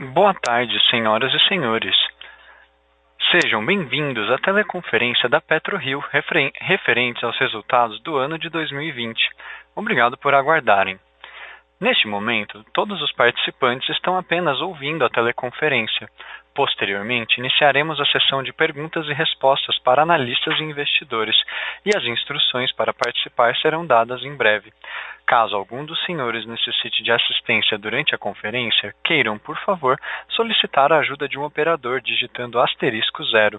Boa tarde, senhoras e senhores. Sejam bem-vindos à teleconferência da PetroRio referen referente aos resultados do ano de 2020. Obrigado por aguardarem. Neste momento, todos os participantes estão apenas ouvindo a teleconferência. Posteriormente, iniciaremos a sessão de perguntas e respostas para analistas e investidores, e as instruções para participar serão dadas em breve. Caso algum dos senhores necessite de assistência durante a conferência, queiram, por favor, solicitar a ajuda de um operador digitando asterisco zero.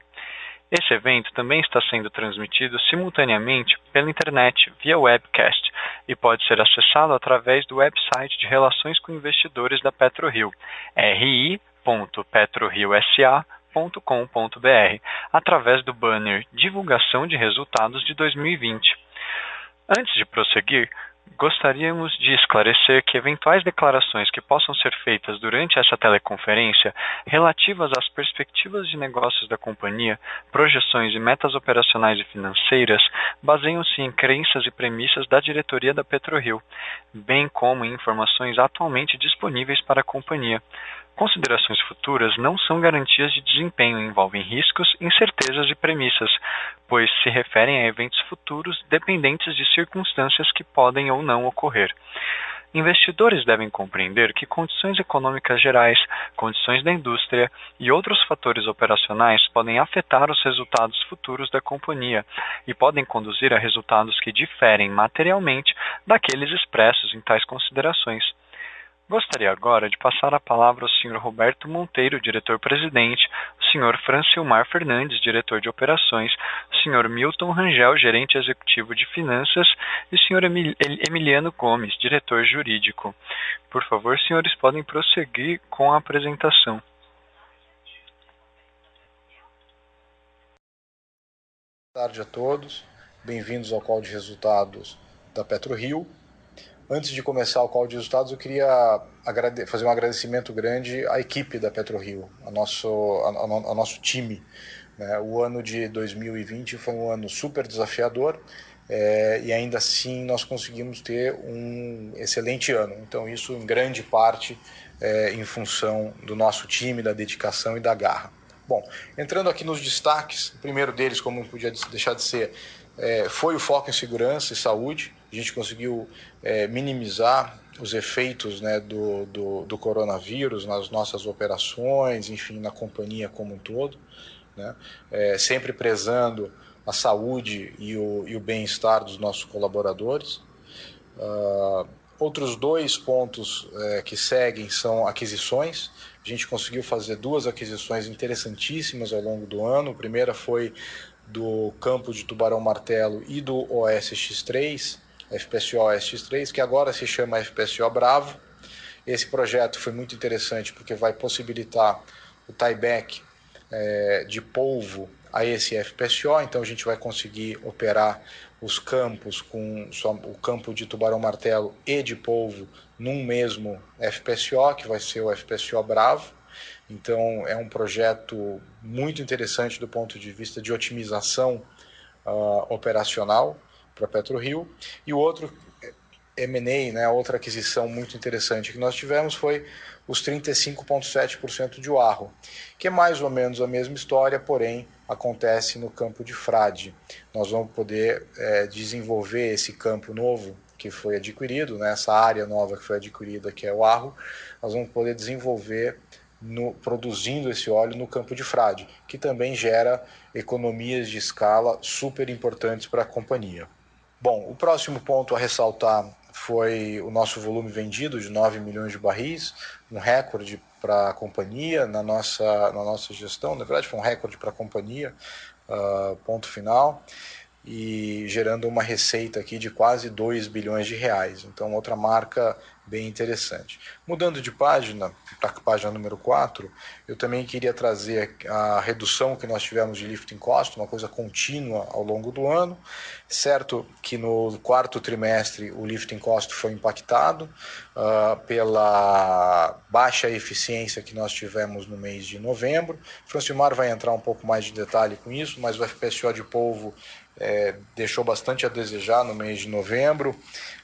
Esse evento também está sendo transmitido simultaneamente pela internet via webcast e pode ser acessado através do website de Relações com Investidores da PetroRio, ri.petroriosa.com.br, através do banner Divulgação de Resultados de 2020. Antes de prosseguir, Gostaríamos de esclarecer que eventuais declarações que possam ser feitas durante essa teleconferência relativas às perspectivas de negócios da companhia, projeções e metas operacionais e financeiras baseiam-se em crenças e premissas da diretoria da PetroRio, bem como em informações atualmente disponíveis para a companhia. Considerações futuras não são garantias de desempenho e envolvem riscos, incertezas e premissas, pois se referem a eventos futuros dependentes de circunstâncias que podem ou não ocorrer. Investidores devem compreender que condições econômicas gerais, condições da indústria e outros fatores operacionais podem afetar os resultados futuros da companhia e podem conduzir a resultados que diferem materialmente daqueles expressos em tais considerações. Gostaria agora de passar a palavra ao Sr. Roberto Monteiro, diretor-presidente, o Sr. Francilmar Fernandes, diretor de operações, o Sr. Milton Rangel, gerente executivo de finanças, e o Sr. Emiliano Gomes, diretor jurídico. Por favor, senhores, podem prosseguir com a apresentação. Boa tarde a todos, bem-vindos ao call de resultados da PetroRio. Antes de começar o call de resultados, eu queria fazer um agradecimento grande à equipe da PetroRio, ao nosso, ao, nosso time. Né? O ano de 2020 foi um ano super desafiador é, e ainda assim nós conseguimos ter um excelente ano. Então, isso em grande parte é, em função do nosso time, da dedicação e da garra. Bom, entrando aqui nos destaques, o primeiro deles, como não podia deixar de ser, é, foi o foco em segurança e saúde. A gente conseguiu é, minimizar os efeitos né, do, do, do, coronavírus nas nossas operações, enfim, na companhia como um todo, né? É, sempre prezando a saúde e o, e o bem-estar dos nossos colaboradores. Uh, outros dois pontos é, que seguem são aquisições. A gente conseguiu fazer duas aquisições interessantíssimas ao longo do ano. A primeira foi do campo de Tubarão Martelo e do OSX3, FPSO OSX3, que agora se chama FPSO Bravo. Esse projeto foi muito interessante porque vai possibilitar o tieback é, de polvo a esse FPSO, então a gente vai conseguir operar os campos com o campo de Tubarão Martelo e de polvo num mesmo FPSO, que vai ser o FPSO Bravo. Então, é um projeto muito interessante do ponto de vista de otimização uh, operacional para PetroRio. E o outro M&A, né, outra aquisição muito interessante que nós tivemos foi os 35,7% de Oarro, que é mais ou menos a mesma história, porém acontece no campo de Frade. Nós vamos poder é, desenvolver esse campo novo que foi adquirido, né, essa área nova que foi adquirida, que é o Arro, nós vamos poder desenvolver no, produzindo esse óleo no campo de frade, que também gera economias de escala super importantes para a companhia. Bom, o próximo ponto a ressaltar foi o nosso volume vendido de 9 milhões de barris, um recorde para a companhia na nossa, na nossa gestão, na verdade foi um recorde para a companhia, uh, ponto final, e gerando uma receita aqui de quase 2 bilhões de reais. Então, outra marca bem interessante. Mudando de página para a página número 4, eu também queria trazer a redução que nós tivemos de lifting cost, uma coisa contínua ao longo do ano. Certo que no quarto trimestre o lifting cost foi impactado uh, pela baixa eficiência que nós tivemos no mês de novembro. Francimar vai entrar um pouco mais de detalhe com isso, mas o FPSO de polvo é, deixou bastante a desejar no mês de novembro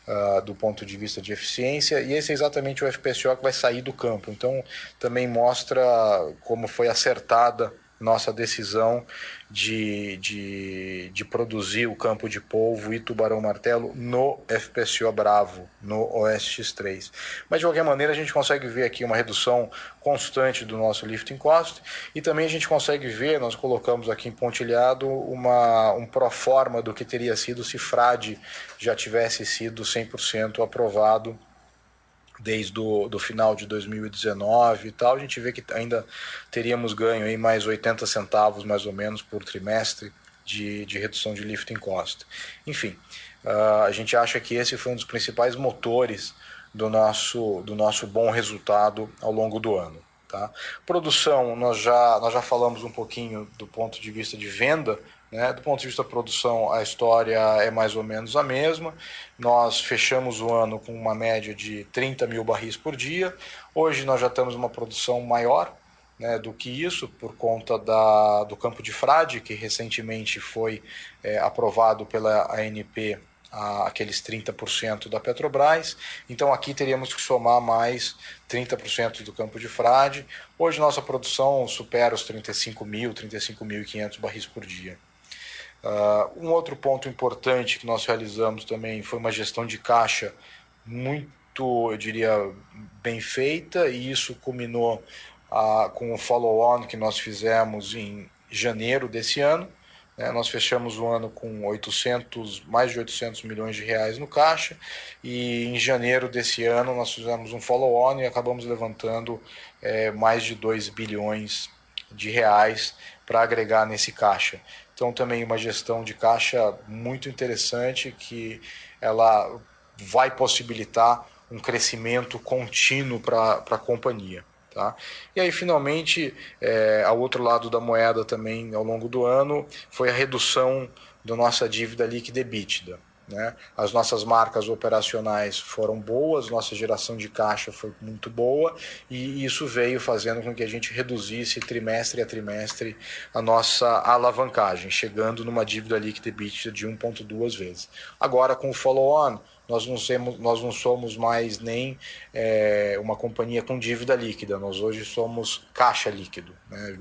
uh, do ponto de vista de eficiência, e esse é exatamente o FPSO que vai sair do campo. Então, também mostra como foi acertada nossa decisão de, de, de produzir o campo de polvo e tubarão martelo no FPSO Bravo, no OSX-3. Mas de qualquer maneira a gente consegue ver aqui uma redução constante do nosso lifting cost e também a gente consegue ver, nós colocamos aqui em pontilhado uma, um proforma do que teria sido se Frade já tivesse sido 100% aprovado desde o do final de 2019 e tal, a gente vê que ainda teríamos ganho aí mais 80 centavos mais ou menos por trimestre de, de redução de lifting cost. Enfim, uh, a gente acha que esse foi um dos principais motores do nosso, do nosso bom resultado ao longo do ano. Tá? Produção, nós já, nós já falamos um pouquinho do ponto de vista de venda, né? Do ponto de vista da produção, a história é mais ou menos a mesma. Nós fechamos o ano com uma média de 30 mil barris por dia. Hoje nós já temos uma produção maior né, do que isso, por conta da, do campo de frade, que recentemente foi é, aprovado pela ANP aqueles 30% da Petrobras. Então aqui teríamos que somar mais 30% do campo de frade. Hoje nossa produção supera os 35 mil, 35.500 barris por dia. Uh, um outro ponto importante que nós realizamos também foi uma gestão de caixa muito, eu diria, bem feita, e isso culminou uh, com o follow-on que nós fizemos em janeiro desse ano. Né? Nós fechamos o ano com 800, mais de 800 milhões de reais no caixa, e em janeiro desse ano nós fizemos um follow-on e acabamos levantando é, mais de 2 bilhões de reais para agregar nesse caixa. Então também uma gestão de caixa muito interessante que ela vai possibilitar um crescimento contínuo para a companhia. Tá? E aí, finalmente, é, ao outro lado da moeda também, ao longo do ano, foi a redução da nossa dívida líquida EBITDA. Né? As nossas marcas operacionais foram boas, nossa geração de caixa foi muito boa e isso veio fazendo com que a gente reduzisse trimestre a trimestre a nossa alavancagem, chegando numa dívida líquida EBITDA de 1,2 vezes. Agora, com o follow-on, nós não, somos, nós não somos mais nem é, uma companhia com dívida líquida, nós hoje somos caixa líquido. Né?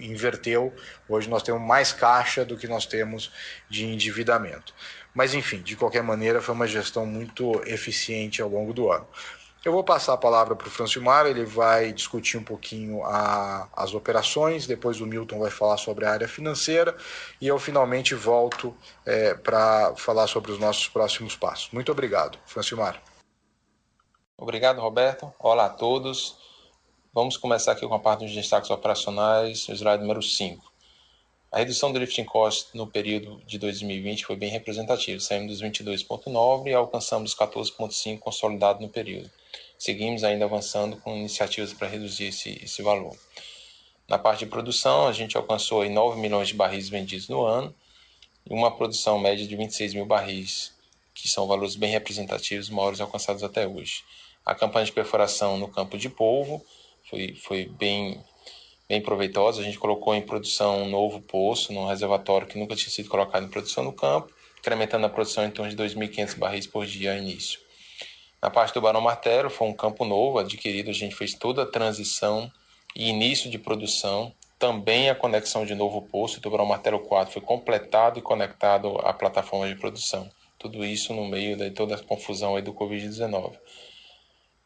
Inverteu, hoje nós temos mais caixa do que nós temos de endividamento. Mas, enfim, de qualquer maneira, foi uma gestão muito eficiente ao longo do ano. Eu vou passar a palavra para o Francimar, ele vai discutir um pouquinho a, as operações, depois o Milton vai falar sobre a área financeira e eu finalmente volto é, para falar sobre os nossos próximos passos. Muito obrigado, Francimar. Obrigado, Roberto. Olá a todos. Vamos começar aqui com a parte dos destaques operacionais, slide número 5. A redução do lifting cost no período de 2020 foi bem representativa, saímos dos 22,9 e alcançamos os 14,5 consolidado no período. Seguimos ainda avançando com iniciativas para reduzir esse, esse valor. Na parte de produção, a gente alcançou 9 milhões de barris vendidos no ano e uma produção média de 26 mil barris, que são valores bem representativos, maiores alcançados até hoje. A campanha de perfuração no campo de polvo foi, foi bem bem proveitosa. A gente colocou em produção um novo poço, num reservatório que nunca tinha sido colocado em produção no campo, incrementando a produção em torno de 2.500 barris por dia ao início. Na parte do Barão Martelo, foi um campo novo adquirido, a gente fez toda a transição e início de produção, também a conexão de novo poço, o Tubarão Martelo 4 foi completado e conectado à plataforma de produção. Tudo isso no meio de toda a confusão aí do Covid-19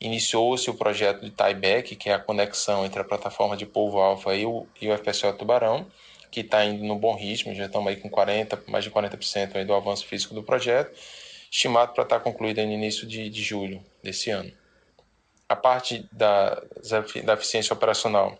iniciou-se o projeto de tieback, que é a conexão entre a plataforma de polvo alfa e o, e o FPSO Tubarão, que está indo no bom ritmo, já estamos aí com 40, mais de 40% aí do avanço físico do projeto, estimado para estar concluído no início de, de julho desse ano. A parte da, da eficiência operacional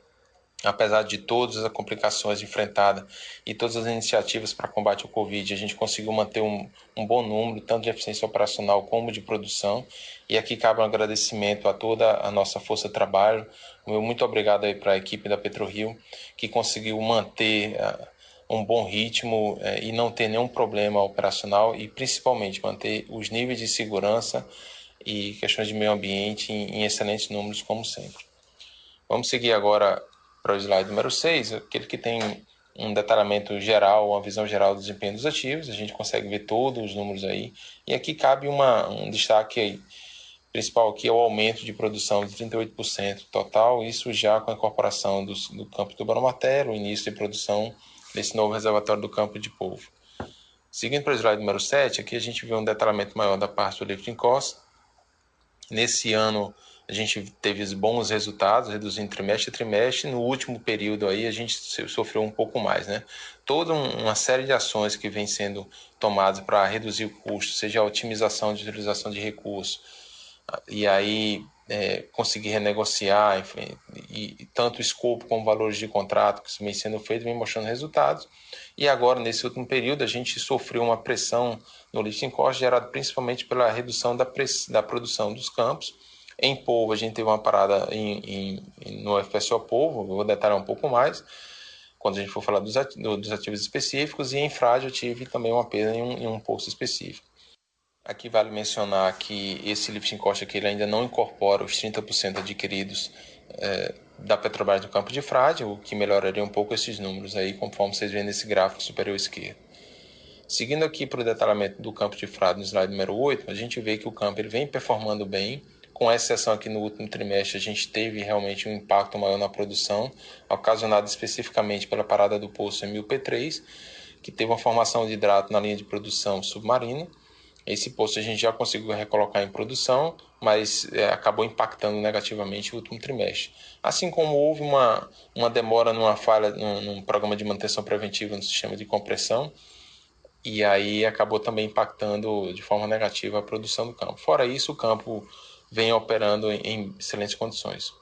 apesar de todas as complicações enfrentadas e todas as iniciativas para combate ao Covid, a gente conseguiu manter um, um, bom número, tanto de eficiência operacional como de produção. E aqui cabe um agradecimento a toda a nossa força de trabalho. Meu muito obrigado aí para a equipe da PetroRio, que conseguiu manter uh, um bom ritmo uh, e não ter nenhum problema operacional e principalmente manter os níveis de segurança e questões de meio ambiente em excelentes números, como sempre. Vamos seguir agora para o slide número 6, aquele que tem um detalhamento geral, uma visão geral do desempenho dos ativos, a gente consegue ver todos os números aí, e aqui cabe uma, um destaque aí principal aqui é o aumento de produção de 38% total, isso já com a incorporação do, do campo do Baromatério, o início de produção desse novo reservatório do campo de polvo. Seguindo para o slide número 7, aqui a gente vê um detalhamento maior da parte do lifting cost. Nesse ano a gente teve bons resultados, reduzindo trimestre a trimestre. No último período aí a gente sofreu um pouco mais, né? Toda uma série de ações que vem sendo tomadas para reduzir o custo, seja a otimização de utilização de recursos, e aí é, conseguir renegociar, enfim, e, e, tanto o escopo como valores de contrato que vem sendo feito, vem mostrando resultados. E agora, nesse último período, a gente sofreu uma pressão no lifting cost gerada principalmente pela redução da, da produção dos campos. Em polvo, a gente teve uma parada em, em, no FPSO polvo, vou detalhar um pouco mais, quando a gente for falar dos, ativos específicos, e em frágil eu tive também uma perda em um, em um posto específico. Aqui vale mencionar que esse lifting cost aqui ele ainda não incorpora os 30% adquiridos é, da Petrobras no campo de frade, o que melhoraria um pouco esses números aí, conforme vocês veem nesse gráfico superior esquerdo. Seguindo aqui para o detalhamento do campo de frade no slide número 8, a gente vê que o campo ele vem performando bem, com exceção aqui no último trimestre, a gente teve realmente um impacto maior na produção, ocasionado especificamente pela parada do poço MUP3, que teve uma formação de hidrato na linha de produção submarina, esse posto a gente já conseguiu recolocar em produção, mas é, acabou impactando negativamente o último trimestre. Assim como houve uma, uma demora numa falha num, num programa de manutenção preventiva no sistema de compressão, e aí acabou também impactando de forma negativa a produção do campo. Fora isso, o campo vem operando em, excelentes condições.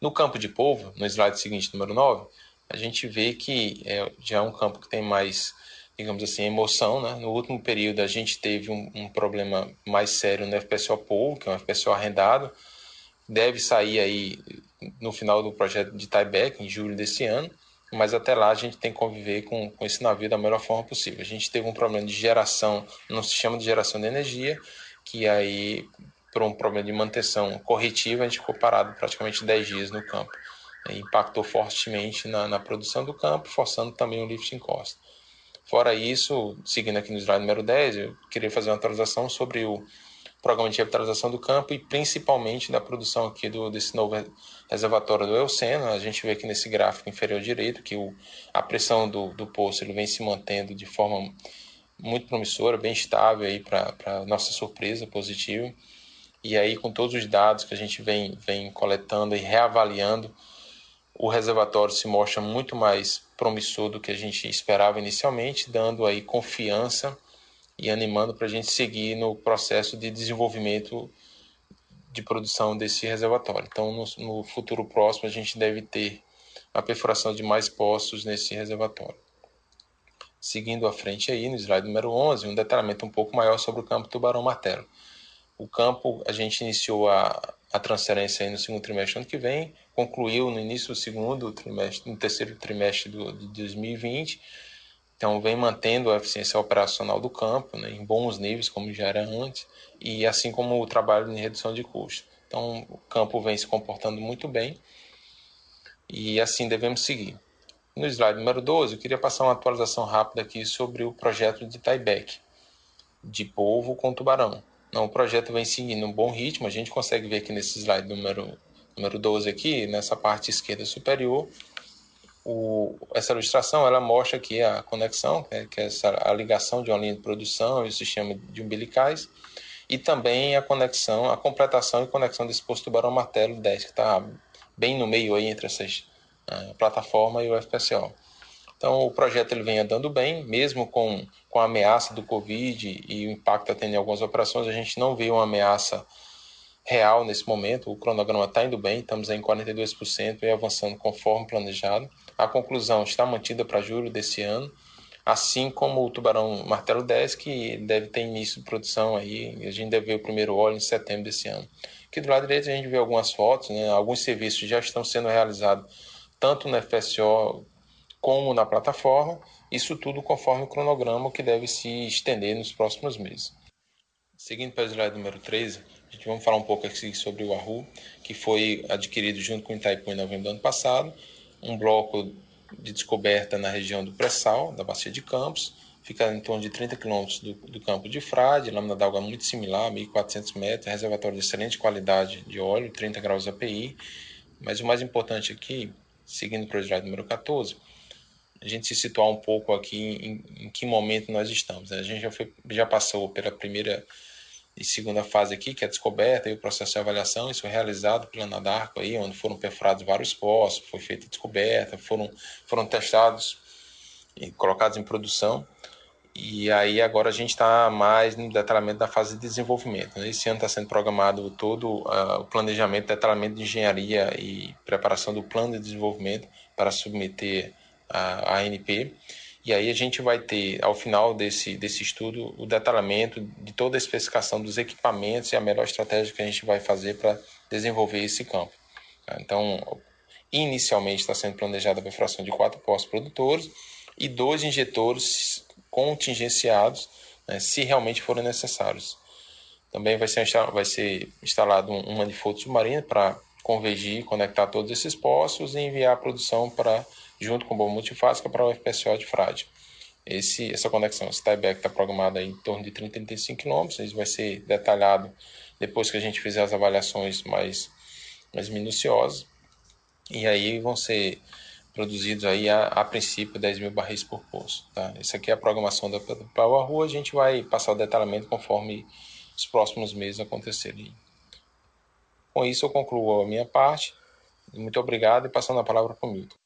No campo de polvo, no slide seguinte, número 9, a gente vê que é, já é um campo que tem mais digamos assim, emoção. Né? No último período, a gente teve um, um problema mais sério no FPSO Pool, que é um FPSO arrendado. Deve sair aí no final do projeto de tieback, em julho desse ano. Mas até lá a gente tem que conviver com, com esse navio da melhor forma possível. A gente teve um problema de geração no sistema de geração de energia, que aí, por um problema de manutenção corretiva, a gente ficou parado praticamente 10 dias no campo. Impactou fortemente na, na produção do campo, forçando também o lifting cost. Fora isso, seguindo aqui no slide número 10, eu queria fazer uma atualização sobre o programa de revitalização do campo e principalmente da produção aqui do, desse novo reservatório do Eoceno. A gente vê aqui nesse gráfico inferior direito que o, a pressão do, do poço ele vem se mantendo de forma muito promissora, bem estável aí para nossa surpresa positiva. E aí com todos os dados que a gente vem, vem coletando e reavaliando, o reservatório se mostra muito mais promissor do que a gente esperava inicialmente, dando aí confiança e animando para a gente seguir no processo de desenvolvimento de produção desse reservatório. Então, no, no futuro próximo, a gente deve ter a perfuração de mais poços nesse reservatório. Seguindo à frente aí, no slide número 11, um detalhamento um pouco maior sobre o campo Tubarão Martelo. O campo, a gente iniciou a, a transferência aí no segundo trimestre do ano que vem, concluiu no início do segundo trimestre, no terceiro trimestre do, de 2020. Então, vem mantendo a eficiência operacional do campo né, em bons níveis, como já era antes, e assim como o trabalho em redução de custos. Então, o campo vem se comportando muito bem e assim devemos seguir. No slide número 12, eu queria passar uma atualização rápida aqui sobre o projeto de tieback, de polvo com tubarão. Não, o projeto vem seguindo um bom ritmo, a gente consegue ver aqui nesse slide número, número 12 aqui, nessa parte esquerda superior, o, essa ilustração ela mostra aqui a conexão, que é, que é essa, a ligação de uma linha de produção e o sistema de umbilicais, e também a conexão, a completação e conexão desse posto tubarão martelo 10, que está bem no meio aí entre essas uh, plataforma e o FPSO. Então, o projeto ele vem andando bem, mesmo com, com a ameaça do Covid e o impacto em algumas operações, a gente não vê uma ameaça real nesse momento. O cronograma está indo bem, estamos em 42% e avançando conforme planejado. A conclusão está mantida para julho desse ano, assim como o Tubarão Martelo 10, que deve ter início de produção aí, a gente deve ver o primeiro óleo em setembro desse ano. Aqui do lado direito a gente vê algumas fotos, né? alguns serviços já estão sendo realizados tanto no FSO como na plataforma, isso tudo conforme o cronograma que deve se estender nos próximos meses. Seguindo para o slide número 13, a gente vai falar um pouco aqui sobre o Arru, que foi adquirido junto com o Itaipu em novembro do ano passado, um bloco de descoberta na região do pré-sal, da Bacia de Campos, fica em torno de 30 quilômetros do, do, campo de Frade, lâmina d'água muito similar, 1.400 metros, reservatório de excelente qualidade de óleo, 30 graus API. Mas o mais importante aqui, seguindo para o slide número 14, a gente se situar um pouco aqui em, em que momento nós estamos. Né? A gente já, foi, já passou pela primeira e segunda fase aqui, que é a descoberta e o processo de avaliação. Isso foi realizado pela Anadarko, aí, onde foram perfurados vários poços, foi feita a descoberta, foram, foram testados e colocados em produção. E aí agora a gente está mais no detalhamento da fase de desenvolvimento. Né? Esse ano está sendo programado todo uh, o planejamento, detalhamento de engenharia e preparação do plano de desenvolvimento para submeter a ANP. E aí a gente vai ter, ao final desse, desse estudo, o detalhamento de toda a especificação dos equipamentos e a melhor estratégia que a gente vai fazer para desenvolver esse campo. Então, inicialmente está sendo planejada a perfuração de quatro postos produtores e dois injetores contingenciados, né, se realmente forem necessários. Também vai ser, vai ser instalado um, um submarino para convergir, conectar todos esses postos e enviar a produção para junto com bomba multifásica para o FPSO de Frade. Esse, essa conexão, esse tieback está programado em torno de 30 35 km, isso vai ser detalhado depois que a gente fizer as avaliações mais, mais minuciosas. E aí vão ser produzidos aí a, a princípio 10 mil barris por poço. Tá? Essa aqui é a programação da Power Rua, a gente vai passar o detalhamento conforme os próximos meses acontecerem. Com isso eu concluo a minha parte. Muito obrigado e passando a palavra para o Milton.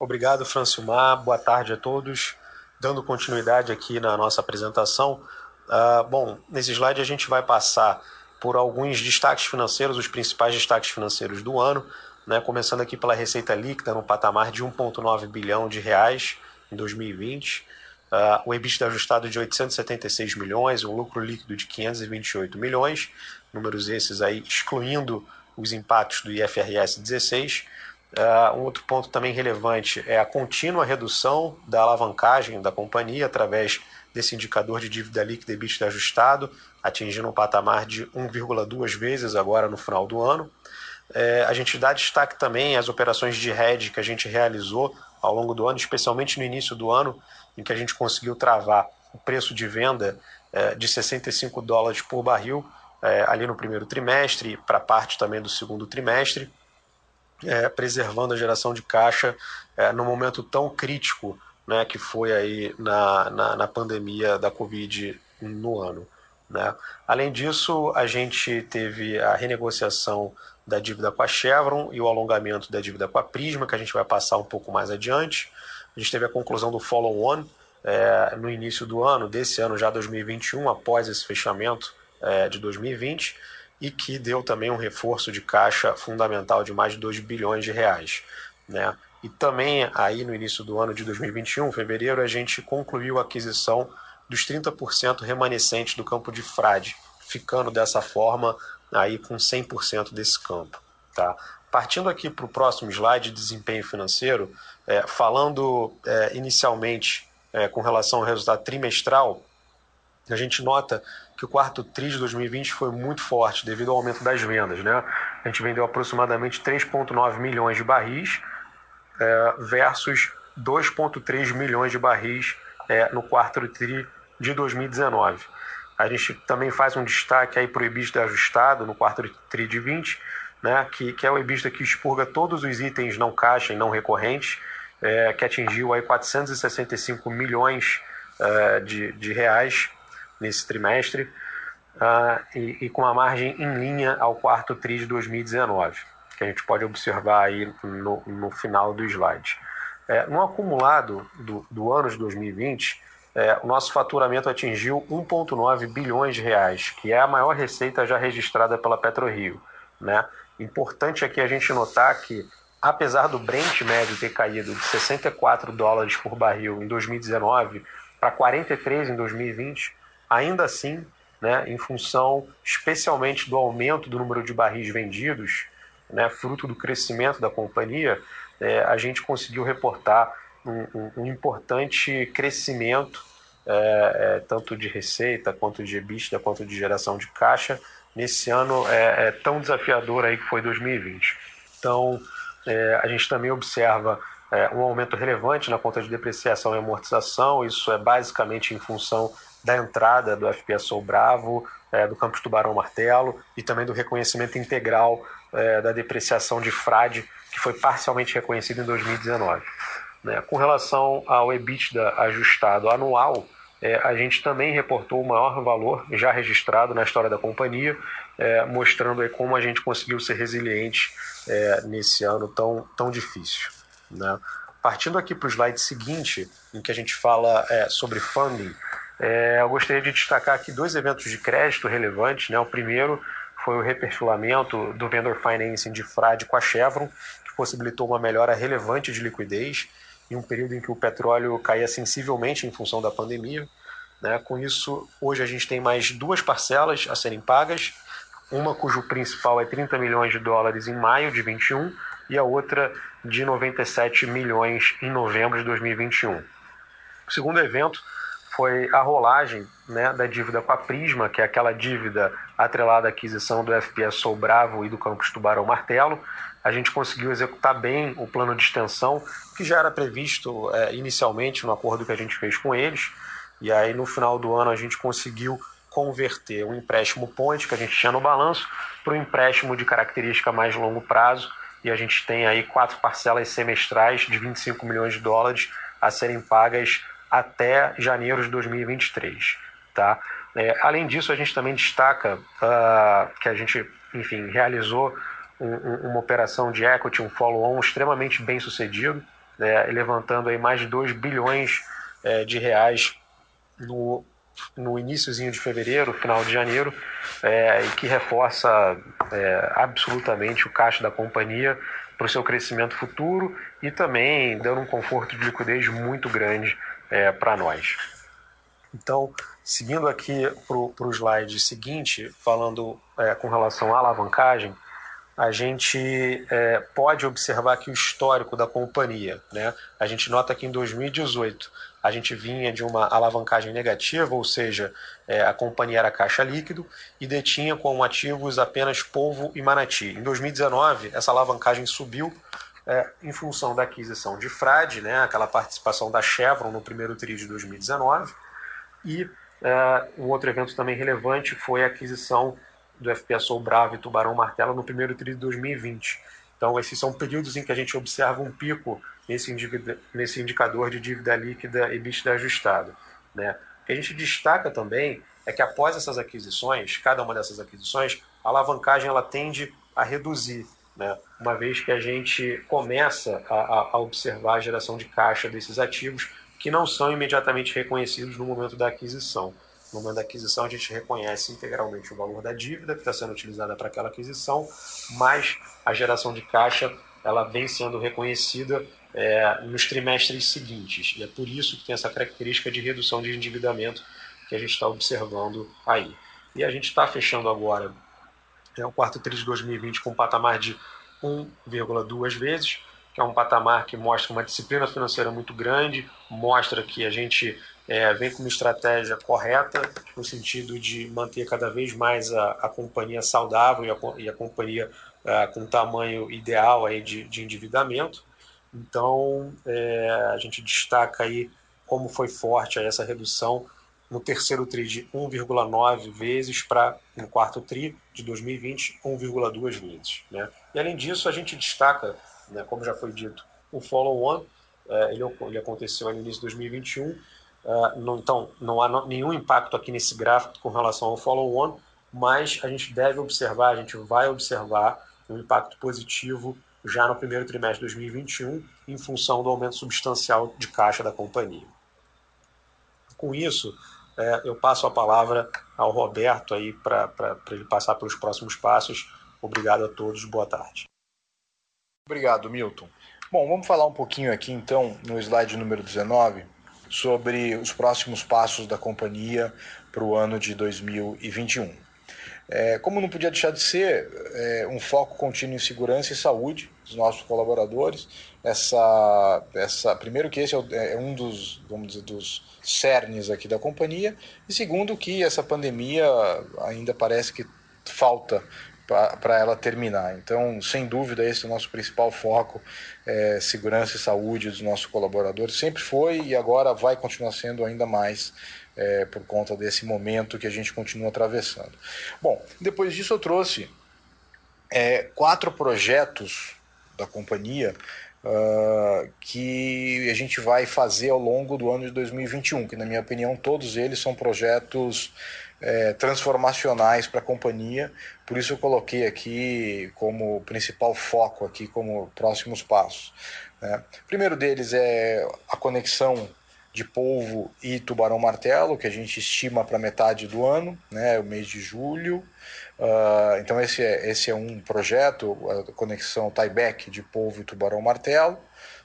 Obrigado, Francilmar. Boa tarde a todos. Dando continuidade aqui na nossa apresentação. Uh, bom, nesse slide a gente vai passar por alguns destaques financeiros, os principais destaques financeiros do ano, né, começando aqui pela receita líquida no patamar de 1,9 bilhão de reais em 2020, uh, o EBITDA ajustado de 876 milhões, um lucro líquido de 528 milhões, números esses aí excluindo os impactos do IFRS 16, Uh, um outro ponto também relevante é a contínua redução da alavancagem da companhia através desse indicador de dívida líquida e EBITDA ajustado, atingindo um patamar de 1,2 vezes agora no final do ano. É, a gente dá destaque também às operações de hedge que a gente realizou ao longo do ano, especialmente no início do ano, em que a gente conseguiu travar o preço de venda é, de 65 dólares por barril é, ali no primeiro trimestre, para parte também do segundo trimestre é, preservando a geração de caixa é, no momento tão crítico né, que foi aí na, na, na pandemia da Covid no ano. Né? Além disso, a gente teve a renegociação da dívida com a Chevron e o alongamento da dívida com a Prisma, que a gente vai passar um pouco mais adiante. A gente teve a conclusão do follow-on é, no início do ano, desse ano já 2021, após esse fechamento é, de 2020 e que deu também um reforço de caixa fundamental de mais de 2 bilhões de reais. Né? E também aí no início do ano de 2021, fevereiro, a gente concluiu a aquisição dos 30% remanescentes do campo de Frade, ficando dessa forma aí com 100% desse campo. Tá? Partindo aqui para o próximo slide, desempenho financeiro, é, falando é, inicialmente é, com relação ao resultado trimestral, a gente nota que o quarto TRI de 2020 foi muito forte devido ao aumento das vendas. Né? A gente vendeu aproximadamente 3,9 milhões de barris é, versus 2,3 milhões de barris é, no quarto TRI de 2019. A gente também faz um destaque aí para o EBITDA ajustado no quarto TRI de 20, né, que, que é o EBITDA que expurga todos os itens não caixa e não recorrentes, é, que atingiu aí 465 milhões é, de, de reais nesse trimestre uh, e, e, com uma margem em linha ao quarto TRI de 2019, que a gente pode observar aí no, no final do slide. É, no acumulado do, do ano de 2020, é, o nosso faturamento atingiu 1,9 bilhões de reais, que é a maior receita já registrada pela PetroRio. Né? Importante aqui a gente notar que, apesar do Brent médio ter caído de 64 dólares por barril em 2019 para 43 em 2020, Ainda assim, né, em função especialmente do aumento do número de barris vendidos, né, fruto do crescimento da companhia, é, a gente conseguiu reportar um, um, um importante crescimento, é, é, tanto de receita, quanto de EBITDA, quanto de geração de caixa, nesse ano é, é tão desafiador aí que foi 2020. Então, é, a gente também observa um aumento relevante na conta de depreciação e amortização. Isso é basicamente em função da entrada do FPSO Bravo, é, do Campos Tubarão Martelo e também do reconhecimento integral é, da depreciação de frade, que foi parcialmente reconhecido em 2019. Né? Com relação ao EBITDA ajustado anual, é, a gente também reportou o maior valor já registrado na história da companhia, é, mostrando aí como a gente conseguiu ser resiliente é, nesse ano tão, tão difícil. Né? Partindo aqui para o slide seguinte, em que a gente fala é, sobre funding, é, eu gostaria de destacar aqui dois eventos de crédito relevantes. Né? O primeiro foi o reperfilamento do vendor financing de Frade com a Chevron, que possibilitou uma melhora relevante de liquidez em um período em que o petróleo caía sensivelmente em função da pandemia. Né? Com isso, hoje a gente tem mais duas parcelas a serem pagas, uma cujo principal é 30 milhões de dólares em maio de 21 e a outra de 97 milhões em novembro de 2021. O segundo evento foi a rolagem né, da dívida com a Prisma, que é aquela dívida atrelada à aquisição do FPSO Bravo e do Campos Tubarão Martelo. A gente conseguiu executar bem o plano de extensão, que já era previsto é, inicialmente no acordo que a gente fez com eles. E aí, no final do ano, a gente conseguiu converter o empréstimo ponte que a gente tinha no balanço para um empréstimo de característica mais longo prazo. E a gente tem aí quatro parcelas semestrais de 25 milhões de dólares a serem pagas até janeiro de 2023. Tá? É, além disso, a gente também destaca uh, que a gente, enfim, realizou um, um, uma operação de equity, um follow-on extremamente bem sucedido, né, levantando aí mais de 2 bilhões é, de reais no, no iníciozinho de fevereiro, final de janeiro, é, e que reforça é, absolutamente o caixa da companhia para o seu crescimento futuro e também dando um conforto de liquidez muito grande é, para nós. Então, seguindo aqui para o slide seguinte, falando é, com relação à alavancagem, a gente é, pode observar aqui o histórico da companhia. Né? A gente nota que em 2018 a gente vinha de uma alavancagem negativa, ou seja, é, a companhia era caixa líquido e detinha como ativos apenas polvo e manati. Em 2019, essa alavancagem subiu é, em função da aquisição de Frade, né, aquela participação da Chevron no primeiro TRI de 2019, e é, um outro evento também relevante foi a aquisição do FPSO Bravo e Tubarão Martelo no primeiro TRI de 2020. Então, esses são períodos em que a gente observa um pico nesse, nesse indicador de dívida líquida e EBITDA ajustado. Né? O que a gente destaca também é que após essas aquisições, cada uma dessas aquisições, a alavancagem ela tende a reduzir né? uma vez que a gente começa a, a, observar a geração de caixa desses ativos que não são imediatamente reconhecidos no momento da aquisição. No momento da aquisição, a gente reconhece integralmente o valor da dívida que está sendo utilizada para aquela aquisição, mas a geração de caixa ela vem sendo reconhecida é, nos trimestres seguintes. E é por isso que tem essa característica de redução de endividamento que a gente está observando aí. E a gente está fechando agora é o quarto TRI de 2020 com um patamar de 1,2 vezes, que é um patamar que mostra uma disciplina financeira muito grande, mostra que a gente é, vem com uma estratégia correta, no sentido de manter cada vez mais a, a companhia saudável e a, e a companhia é, com tamanho ideal aí de, de endividamento. Então, é, a gente destaca aí como foi forte essa redução no terceiro TRI de 1,9 vezes para no quarto TRI de 2020 1,2 vezes. Né? E além disso, a gente destaca, né, como já foi dito, o follow-on, é, ele, ele, aconteceu no início de 2021, é, não, então não há nenhum impacto aqui nesse gráfico com relação ao follow-on, mas a gente deve observar, a gente vai observar um impacto positivo já no primeiro trimestre de 2021, em função do aumento substancial de caixa da companhia. Com isso, é, eu passo a palavra ao Roberto aí para ele passar pelos próximos passos. Obrigado a todos, boa tarde. Obrigado, Milton. Bom, vamos falar um pouquinho aqui então no slide número 19 sobre os próximos passos da companhia para o ano de 2021. É, como não podia deixar de ser, é, um foco contínuo em segurança e saúde dos nossos colaboradores. Essa, essa, primeiro que esse é, é um dos, vamos dizer, dos cernes aqui da companhia, e segundo que essa pandemia ainda parece que falta para ela terminar. Então, sem dúvida, esse é o nosso principal foco, é, segurança e saúde dos nossos colaboradores. Sempre foi e agora vai continuar sendo ainda mais é, por conta desse momento que a gente continua atravessando. Bom, depois disso eu trouxe é, quatro projetos da companhia uh, que a gente vai fazer ao longo do ano de 2021, que na minha opinião todos eles são projetos é, transformacionais para a companhia, por isso eu coloquei aqui como principal foco aqui como próximos passos. Né? O primeiro deles é a conexão de polvo e tubarão martelo, que a gente estima para metade do ano, né, o mês de julho. Uh, então esse é, esse é um projeto, a conexão tieback de polvo e tubarão martelo.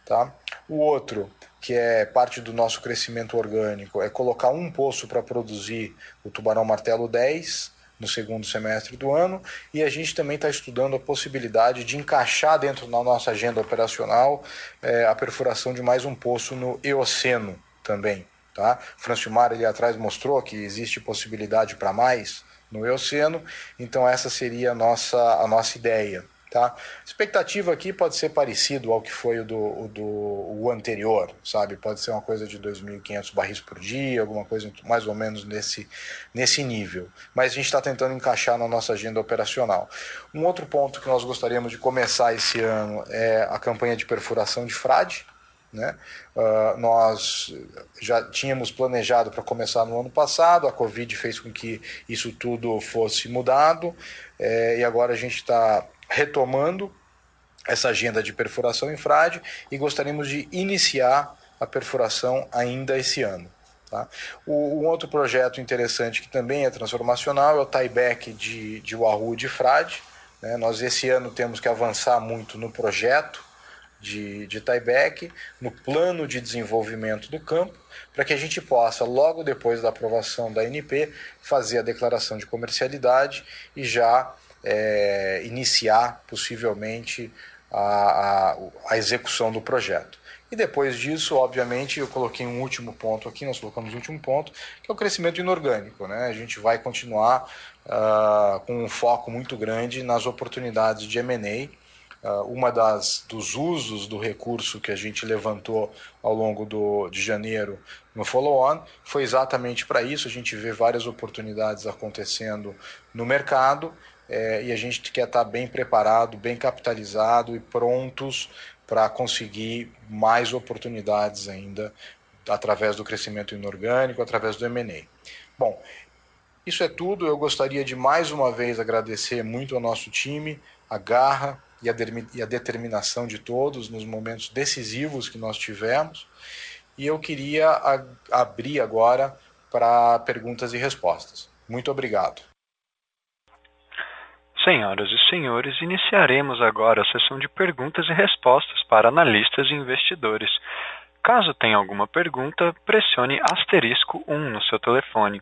Tá? O outro, que é parte do nosso crescimento orgânico, é colocar um poço para produzir o tubarão martelo 10 no segundo semestre do ano, e a gente também está estudando a possibilidade de encaixar dentro da nossa agenda operacional é, a perfuração de mais um poço no Eoceno também. Tá? O Francimar ali atrás mostrou que existe possibilidade para mais no Eoceno, então essa seria a nossa, a nossa ideia. Tá? Expectativa aqui pode ser parecido ao que foi o do, o do o anterior, sabe? Pode ser uma coisa de 2.500 barris por dia, alguma coisa mais ou menos nesse, nesse nível. Mas a gente está tentando encaixar na nossa agenda operacional. Um outro ponto que nós gostaríamos de começar esse ano é a campanha de perfuração de frade. Né? Uh, nós já tínhamos planejado para começar no ano passado, a Covid fez com que isso tudo fosse mudado, é, e agora a gente está retomando essa agenda de perfuração em frade e gostaríamos de iniciar a perfuração ainda esse ano. Tá? O, outro projeto interessante que também é transformacional é o tieback de, de Wahoo de frade. Né? Nós esse ano temos que avançar muito no projeto de, de tieback, no plano de desenvolvimento do campo, para que a gente possa, logo depois da aprovação da NP, fazer a declaração de comercialidade e já é, iniciar possivelmente a, a, a execução do projeto. E depois disso, obviamente, eu coloquei um último ponto aqui, nós colocamos um último ponto, que é o crescimento inorgânico. Né? A gente vai continuar uh, com um foco muito grande nas oportunidades de M&A. Uh, uma das dos usos do recurso que a gente levantou ao longo do, de janeiro no follow-on foi exatamente para isso. A gente vê várias oportunidades acontecendo no mercado é, e a gente quer estar bem preparado, bem capitalizado e prontos para conseguir mais oportunidades ainda através do crescimento inorgânico, através do M&A. Bom, isso é tudo. Eu gostaria de mais uma vez agradecer muito ao nosso time, a garra e a, e a determinação de todos nos momentos decisivos que nós tivemos. E eu queria abrir agora para perguntas e respostas. Muito obrigado. Senhoras e senhores, iniciaremos agora a sessão de perguntas e respostas para analistas e investidores. Caso tenha alguma pergunta, pressione asterisco 1 no seu telefone.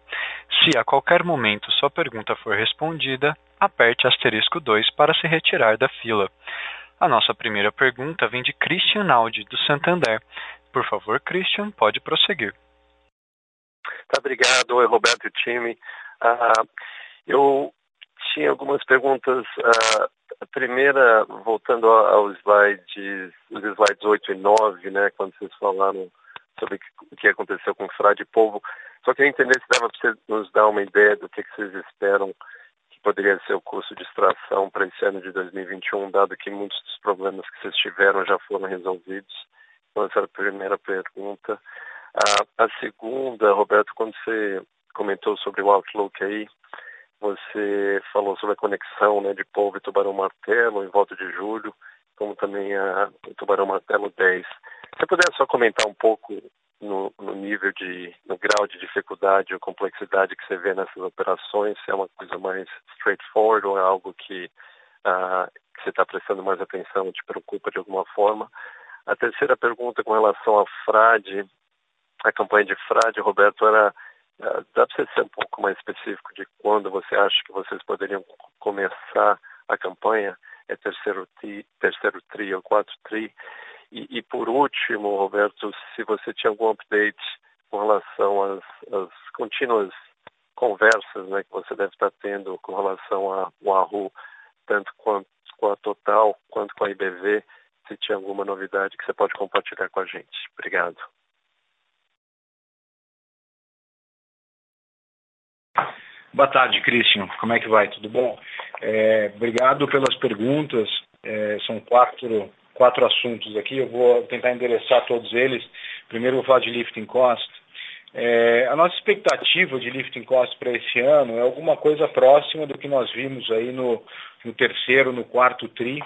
Se a qualquer momento sua pergunta for respondida, aperte asterisco 2 para se retirar da fila. A nossa primeira pergunta vem de Christian Aldi, do Santander. Por favor, Christian, pode prosseguir. Tá, obrigado. Roberto e time. Uh, eu tinha algumas perguntas. Uh, a primeira, voltando aos slides, os slides 8 e 9, né, quando vocês falaram sobre o que aconteceu com o Frade Povo. Só queria entender se dava para você nos dar uma ideia do que, que vocês esperam que poderia ser o custo de extração para esse ano de 2021, dado que muitos dos problemas que vocês tiveram já foram resolvidos. Então, essa era a primeira pergunta. a segunda, Roberto, quando você comentou sobre o Outlook aí, você falou sobre a conexão né, de polvo e tubarão-martelo em volta de julho, como também a, o tubarão-martelo 10. Você puder só comentar um pouco no, no, nível de, no grau de dificuldade ou complexidade que você vê nessas operações, se é uma coisa mais straightforward ou é algo que, uh, que você está prestando mais atenção, te preocupa de alguma forma. A terceira pergunta com relação à frade, a campanha de frade, Roberto, era dá para você ser um pouco mais específico de quando você acha que vocês poderiam começar a campanha? É terceiro tri, terceiro tri ou quarto tri? E, e, por último, Roberto, se você tinha algum update com relação às, às contínuas conversas né, que você deve estar tendo com relação a Wahoo tanto quanto com a Total quanto com a IBV, se tinha alguma novidade que você pode compartilhar com a gente. Obrigado. Boa tarde, Christian. Como é que vai? Tudo bom? É, obrigado pelas perguntas. É, são quatro, quatro assuntos aqui. Eu vou tentar endereçar todos eles. Primeiro, vou falar de lifting cost. É, a nossa expectativa de lifting cost para esse ano é alguma coisa próxima do que nós vimos aí no, no terceiro, no quarto TRI,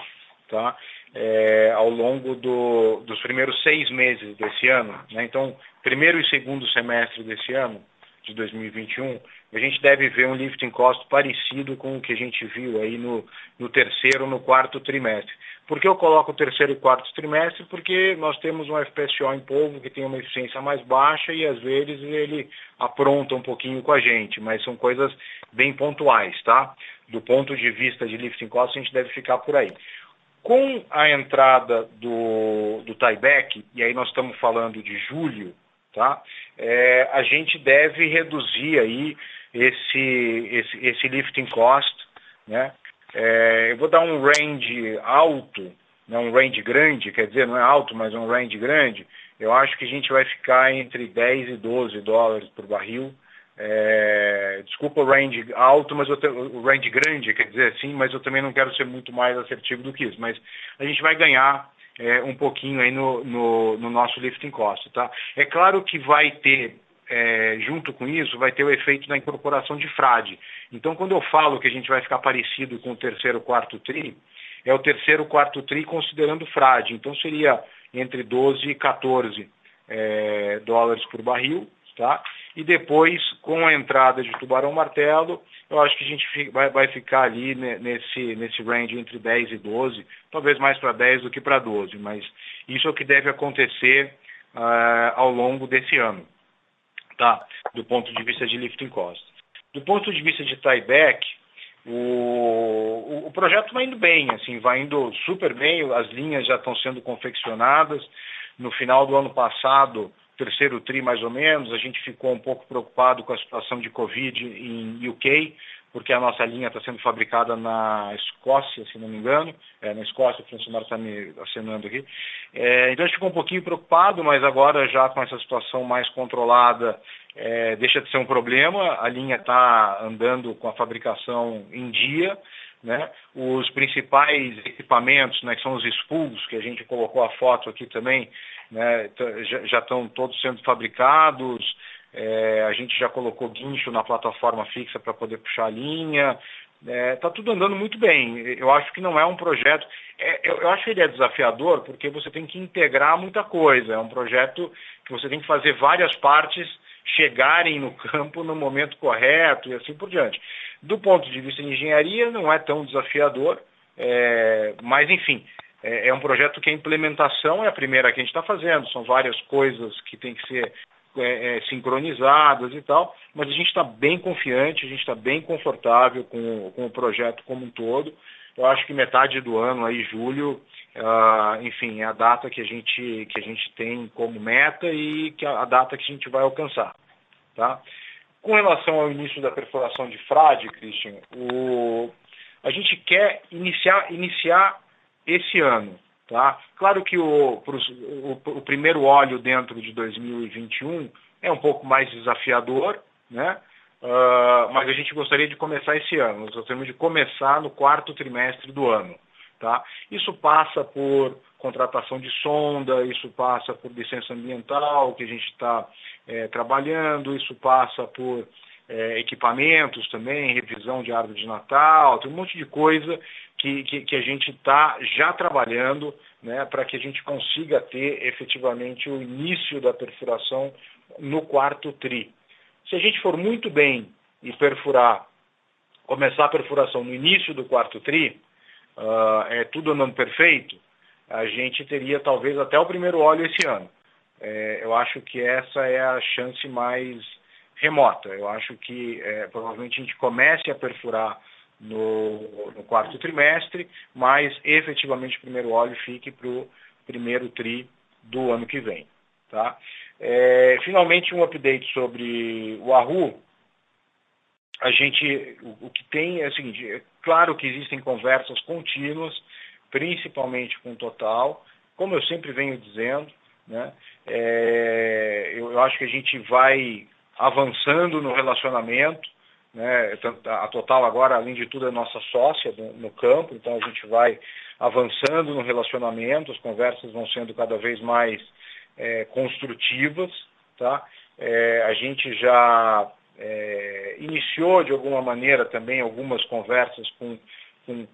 tá? É, ao longo do, dos primeiros seis meses desse ano. Né? Então, primeiro e segundo semestre desse ano, de 2021, a gente deve ver um lifting cost parecido com o que a gente viu aí no, no terceiro, no quarto trimestre. Por que eu coloco o terceiro e quarto trimestre? Porque nós temos um FPSO em polvo que tem uma eficiência mais baixa e às vezes ele apronta um pouquinho com a gente, mas são coisas bem pontuais, tá? Do ponto de vista de lifting cost, a gente deve ficar por aí. Com a entrada do, do tieback, e aí nós estamos falando de julho, tá? É, a gente deve reduzir aí esse, esse, esse lifting cost, né? É, eu vou dar um range alto, né, um range grande, quer dizer, não é alto, mas um range grande. Eu acho que a gente vai ficar entre 10 e 12 dólares por barril. É, desculpa o range alto, mas te, o range grande, quer dizer assim, mas eu também não quero ser muito mais assertivo do que isso. Mas a gente vai ganhar é, um pouquinho aí no, no, no, nosso lifting cost. Tá? É claro que vai ter, é, junto com isso, vai ter o efeito da incorporação de frade. Então, quando eu falo que a gente vai ficar parecido com o terceiro, quarto tri, é o terceiro, quarto tri considerando frade. Então, seria entre 12 e 14 é, dólares por barril. Tá? E depois, com a entrada de tubarão martelo, eu acho que a gente vai, vai ficar ali nesse, nesse range entre 10 e 12, talvez mais para 10 do que para 12, mas isso é o que deve acontecer uh, ao longo desse ano, tá? do ponto de vista de lifting cost. Do ponto de vista de tieback, o, o, o projeto vai indo bem, assim, vai indo super bem, as linhas já estão sendo confeccionadas. No final do ano passado, terceiro tri mais ou menos, a gente ficou um pouco preocupado com a situação de Covid em UK, porque a nossa linha está sendo fabricada na Escócia, se não me engano, é, na Escócia, o Francisco está me acenando aqui. É, então a gente ficou um pouquinho preocupado, mas agora já com essa situação mais controlada, é, deixa de ser um problema, a linha está andando com a fabricação em dia, né? Os principais equipamentos, né, que são os spools, que a gente colocou a foto aqui também, né, já, estão todos sendo fabricados, é, a gente já colocou guincho na plataforma fixa para poder puxar a linha, está é, tá tudo andando muito bem. Eu acho que não é um projeto. É, eu, eu, acho que ele é desafiador porque você tem que integrar muita coisa. É um projeto que você tem que fazer várias partes chegarem no campo no momento correto e assim por diante. Do ponto de vista de engenharia, não é tão desafiador, é, mas enfim, é, é, um projeto que a implementação é a primeira que a gente está fazendo, são várias coisas que têm que ser é, é sincronizadas e tal, mas a gente está bem confiante, a gente está bem confortável com, com o projeto como um todo. Eu acho que metade do ano, aí, julho, uh, enfim, é a data que a, gente, que a gente tem como meta e que a, a data que a gente vai alcançar. Tá? Com relação ao início da perfuração de frade, Christian, o, a gente quer iniciar, iniciar esse ano. Tá? Claro que o, o, o primeiro óleo dentro de 2021 é um pouco mais desafiador, né? Uh, mas a gente gostaria de começar esse ano. Nós gostaríamos de começar no quarto trimestre do ano. Tá? Isso passa por contratação de sonda, isso passa por licença ambiental, que a gente está é, trabalhando, isso passa por é, equipamentos também, revisão de árvore de Natal, tem um monte de coisa que, que, que a gente está já trabalhando né, para que a gente consiga ter efetivamente o início da perfuração no quarto TRI. Se a gente for muito bem e perfurar, começar a perfuração no início do quarto TRI, uh, é tudo andando perfeito, a gente teria talvez até o primeiro óleo esse ano. É, eu acho que essa é a chance mais remota. Eu acho que é, provavelmente a gente comece a perfurar no, no, quarto trimestre, mas efetivamente o primeiro óleo fique para o primeiro TRI do ano que vem. Tá? É, finalmente um update sobre o Arru. a gente, o, o, que tem é o seguinte, é claro que existem conversas contínuas, principalmente com o Total, como eu sempre venho dizendo, né, é, eu, eu acho que a gente vai avançando no relacionamento, né, a Total agora, além de tudo, é nossa sócia no, campo, então a gente vai avançando no relacionamento, as conversas vão sendo cada vez mais é, construtivas, tá? É, a gente já é, iniciou de alguma maneira também algumas conversas com, com,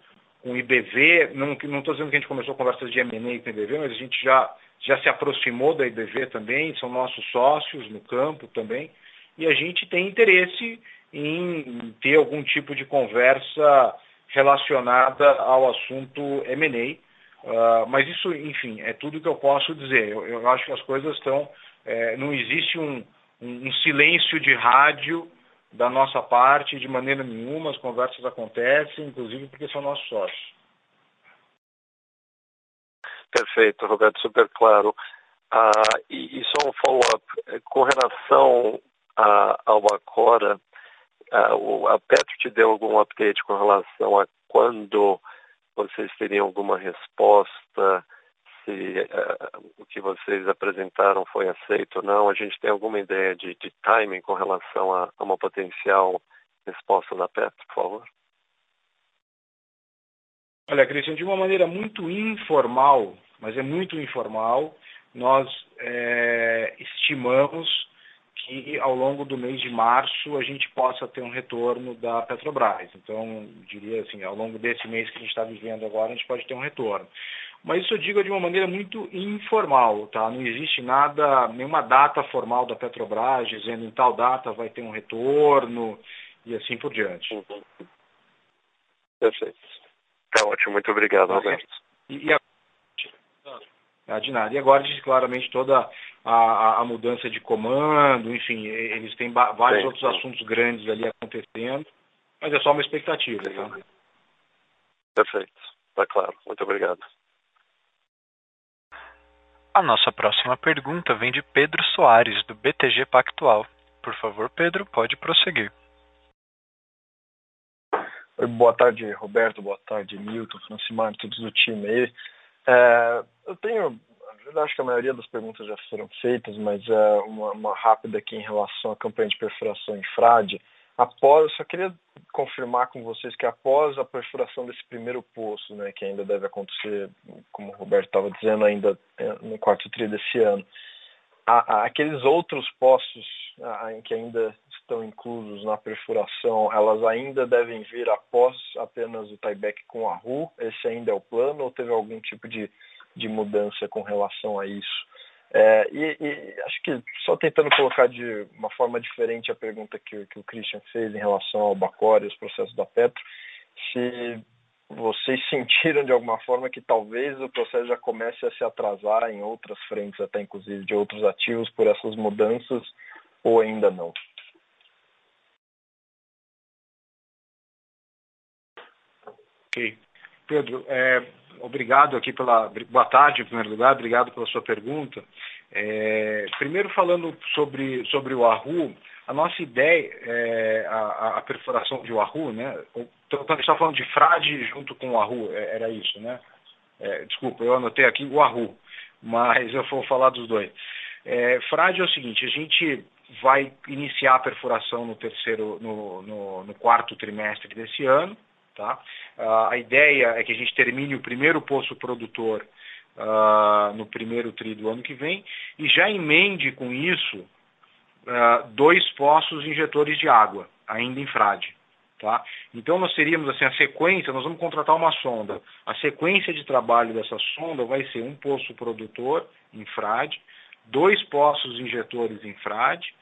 com o IBV, não estou dizendo que a gente começou conversas de M&A com o IBV, mas a gente já, já se aproximou da IBV também, são nossos sócios no campo também, e a gente tem interesse em ter algum tipo de conversa relacionada ao assunto M&A, uh, mas isso, enfim, é tudo que eu posso dizer. Eu, eu acho que as coisas estão, é, não existe um, um, um silêncio de rádio da nossa parte de maneira nenhuma, as conversas acontecem, inclusive porque são nossos sócios. Perfeito, Roberto, super claro. Ah, e, e, só um follow-up, com relação a, ao Acora, a, a Petro te deu algum update com relação a quando vocês teriam alguma resposta, se uh, o que vocês apresentaram foi aceito ou não. A gente tem alguma ideia de, de timing com relação a, a uma potencial resposta da Petro, por favor? Olha, Cristian, de uma maneira muito informal, mas é muito informal, nós é, estimamos que ao longo do mês de março a gente possa ter um retorno da Petrobras. Então, diria assim, ao longo desse mês que a gente está vivendo agora, a gente pode ter um retorno. Mas isso eu digo de uma maneira muito informal, tá? Não existe nada, nenhuma data formal da Petrobras dizendo em tal data vai ter um retorno e assim por diante. Uhum. Perfeito. Tá ótimo, muito obrigado, tá Roberto. E, e a... Ah, de nada. E agora diz claramente toda a, a, mudança de comando, enfim, eles têm vários sim, outros sim. assuntos grandes ali acontecendo, mas é só uma expectativa, tá? Perfeito, tá claro. Muito obrigado. A nossa próxima pergunta vem de Pedro Soares, do BTG Pactual. Por favor, Pedro, pode prosseguir. Boa tarde, Roberto. Boa tarde, Milton, Francimar, todos do time aí. É, eu tenho eu acho que a maioria das perguntas já foram feitas, mas é uma, uma, rápida aqui em relação à campanha de perfuração em frade. Após, eu só queria confirmar com vocês que após a perfuração desse primeiro poço, né, que ainda deve acontecer, como o Roberto estava dizendo, ainda é, no quarto tri desse ano, a, a, aqueles outros poços a, em que ainda estão inclusos na perfuração, elas ainda devem vir após apenas o tieback com a RU? Esse ainda é o plano ou teve algum tipo de de mudança com relação a isso. É, e, e, acho que só tentando colocar de uma forma diferente a pergunta que, que o Christian fez em relação ao Bacor e os processos da Petro, se vocês sentiram de alguma forma que talvez o processo já comece a se atrasar em outras frentes, até inclusive de outros ativos, por essas mudanças, ou ainda não? Ok. Pedro, é, obrigado aqui pela. Boa tarde, em primeiro lugar, obrigado pela sua pergunta. É, primeiro, falando sobre, sobre o Arru, a nossa ideia, é, a, a, perfuração de Oahu, né? Então, está falando de frade junto com o Arru, é, era isso, né? É, desculpa, eu anotei aqui o Arru, mas eu vou falar dos dois. É, frade é o seguinte, a gente vai iniciar a perfuração no terceiro, no, no, no quarto trimestre desse ano, Tá? Uh, a ideia é que a gente termine o primeiro poço produtor uh, no primeiro tri do ano que vem e já emende com isso uh, dois poços injetores de água, ainda em frade. Tá? Então nós teríamos assim a sequência, nós vamos contratar uma sonda. A sequência de trabalho dessa sonda vai ser um poço produtor em frade, dois poços injetores em frade,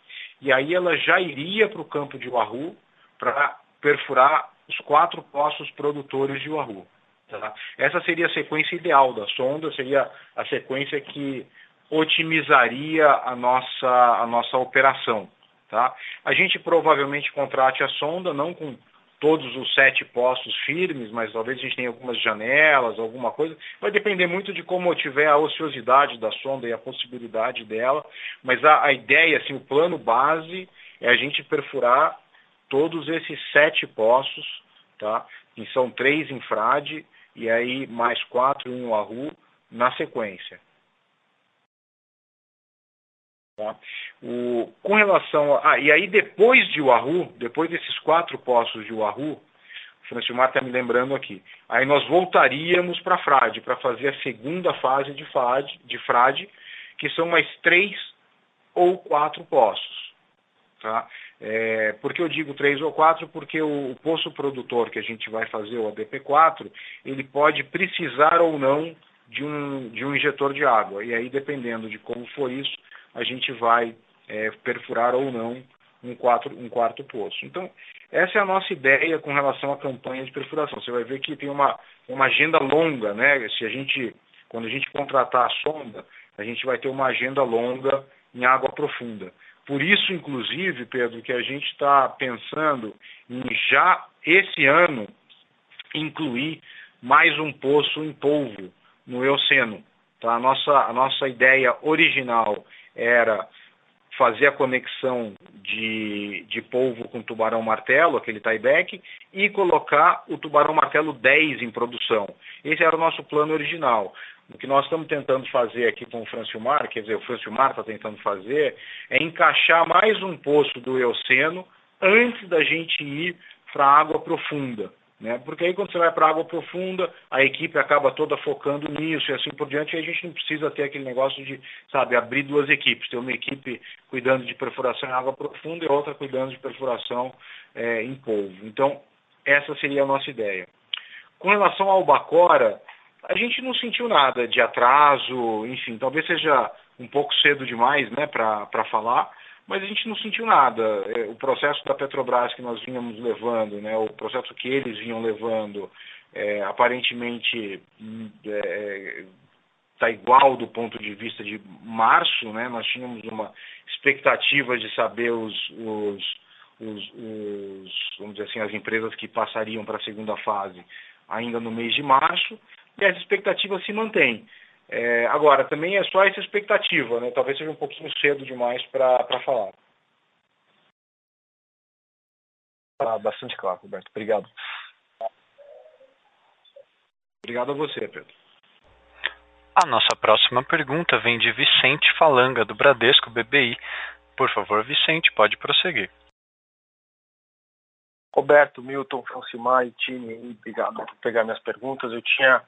e aí ela já iria para o campo de Wahoo para perfurar os quatro poços produtores de Wahoo. Tá? Essa seria a sequência ideal da sonda, seria a sequência que otimizaria a nossa, a nossa operação. Tá? A gente provavelmente contrate a sonda, não com todos os sete postos firmes, mas talvez a gente tenha algumas janelas, alguma coisa. Vai depender muito de como tiver a ociosidade da sonda e a possibilidade dela. Mas a, a ideia, assim, o plano base é a gente perfurar todos esses sete poços, tá? que são três em Frade e aí mais quatro em Uahu na sequência. Tá? O, com relação a, ah, e aí depois de Uahu, depois desses quatro poços de Uahu, o Francimar está me lembrando aqui, aí nós voltaríamos para Frade, para fazer a segunda fase de Frade, de Frade, que são mais três ou quatro poços. Tá? É, por que eu digo três ou quatro? Porque o, o, poço produtor que a gente vai fazer, o ADP4, ele pode precisar ou não de um, de um injetor de água. E aí, dependendo de como for isso, a gente vai é, perfurar ou não um, quatro, um quarto poço. Então, essa é a nossa ideia com relação à campanha de perfuração. Você vai ver que tem uma, uma agenda longa, né? Se a gente, quando a gente contratar a sonda, a gente vai ter uma agenda longa em água profunda. Por isso, inclusive, Pedro, que a gente está pensando em já esse ano incluir mais um poço em polvo no Eoceno. Tá? A, nossa, a nossa ideia original era fazer a conexão de, de polvo com tubarão martelo, aquele tieback, e colocar o tubarão martelo 10 em produção. Esse era o nosso plano original. O que nós estamos tentando fazer aqui com o Francilmar, quer dizer, o Francilmar está tentando fazer, é encaixar mais um poço do Eoceno antes da gente ir para a água profunda. Né? Porque aí quando você vai para a água profunda, a equipe acaba toda focando nisso e assim por diante, e a gente não precisa ter aquele negócio de, sabe, abrir duas equipes, ter uma equipe cuidando de perfuração em água profunda e outra cuidando de perfuração é, em polvo. Então, essa seria a nossa ideia. Com relação ao Bacora, a gente não sentiu nada de atraso, enfim, talvez seja um pouco cedo demais né, para falar, mas a gente não sentiu nada. É, o processo da Petrobras que nós vínhamos levando, né, o processo que eles vinham levando, é, aparentemente está é, igual do ponto de vista de março, né, nós tínhamos uma expectativa de saber os, os, os, os vamos dizer assim, as empresas que passariam para a segunda fase ainda no mês de março, e essa expectativa se mantém. É, agora, também é só essa expectativa, né? talvez seja um pouquinho cedo demais para falar. Tá bastante claro, Roberto. Obrigado. Obrigado a você, Pedro. A nossa próxima pergunta vem de Vicente Falanga, do Bradesco BBI. Por favor, Vicente, pode prosseguir. Roberto, Milton, Francimar e time, obrigado por pegar minhas perguntas. Eu tinha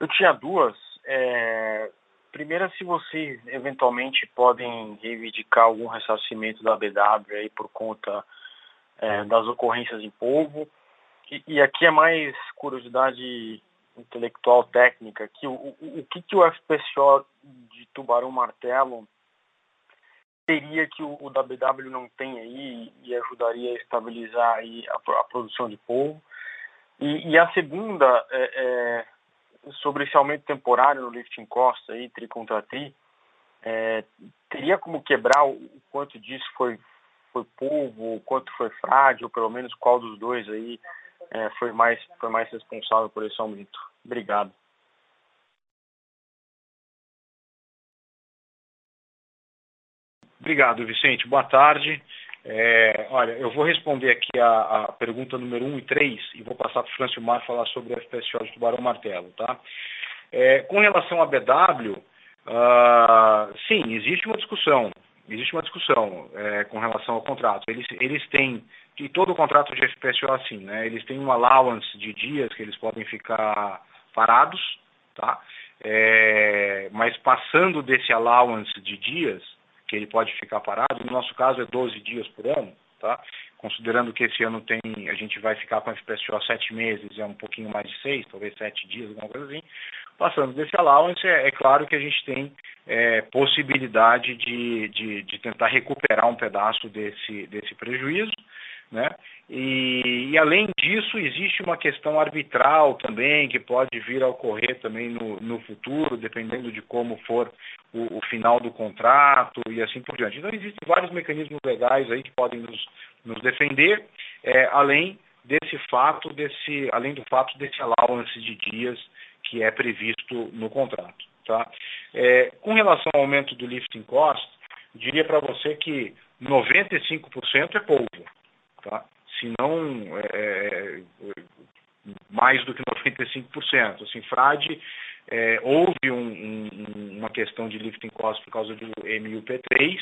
eu tinha duas. É, primeira, se vocês eventualmente podem reivindicar algum ressarcimento da BW aí por conta é, das ocorrências em polvo. E, e, aqui é mais curiosidade intelectual técnica, que o, o, o que, que o FPSO de Tubarão Martelo teria que o, o WW não tem aí e ajudaria a estabilizar aí a, a produção de polvo. E, e a segunda é, é sobre esse aumento temporário no lifting costa aí, tri contra tri, é, teria como quebrar o, quanto disso foi foi polvo, o quanto foi frágil, ou pelo menos qual dos dois aí é, foi mais foi mais responsável por esse aumento. Obrigado. Obrigado, Vicente. Boa tarde. É, olha, eu vou responder aqui a, a, pergunta número 1 e 3 e vou passar para o Francilmar falar sobre o FPSO de Tubarão Martelo. Tá? É, com relação à BW, uh, ah, sim, existe uma discussão. Existe uma discussão é, com relação ao contrato. Eles, eles têm, e todo contrato de FPSO é assim, né? Eles têm um allowance de dias que eles podem ficar parados, tá? É, mas passando desse allowance de dias, que ele pode ficar parado. No nosso caso é 12 dias por ano, tá? Considerando que esse ano tem, a gente vai ficar com a FPSO sete meses, é um pouquinho mais de seis, talvez sete dias, alguma coisa assim. Passando desse allowance, é, é claro que a gente tem é, possibilidade de, de, de tentar recuperar um pedaço desse, desse prejuízo, né? E, e, além disso, existe uma questão arbitral também, que pode vir a ocorrer também no, no futuro, dependendo de como for o, o, final do contrato e assim por diante. Então, existem vários mecanismos legais aí que podem nos, nos defender, é, além desse fato, desse, além do fato desse allowance de dias que é previsto no contrato. Tá? É, com relação ao aumento do lifting cost, diria para você que 95% é polvo. Tá? se não é, mais do que 95%. Assim, frade é, houve um, um, uma questão de lifting cost por causa do MUP3,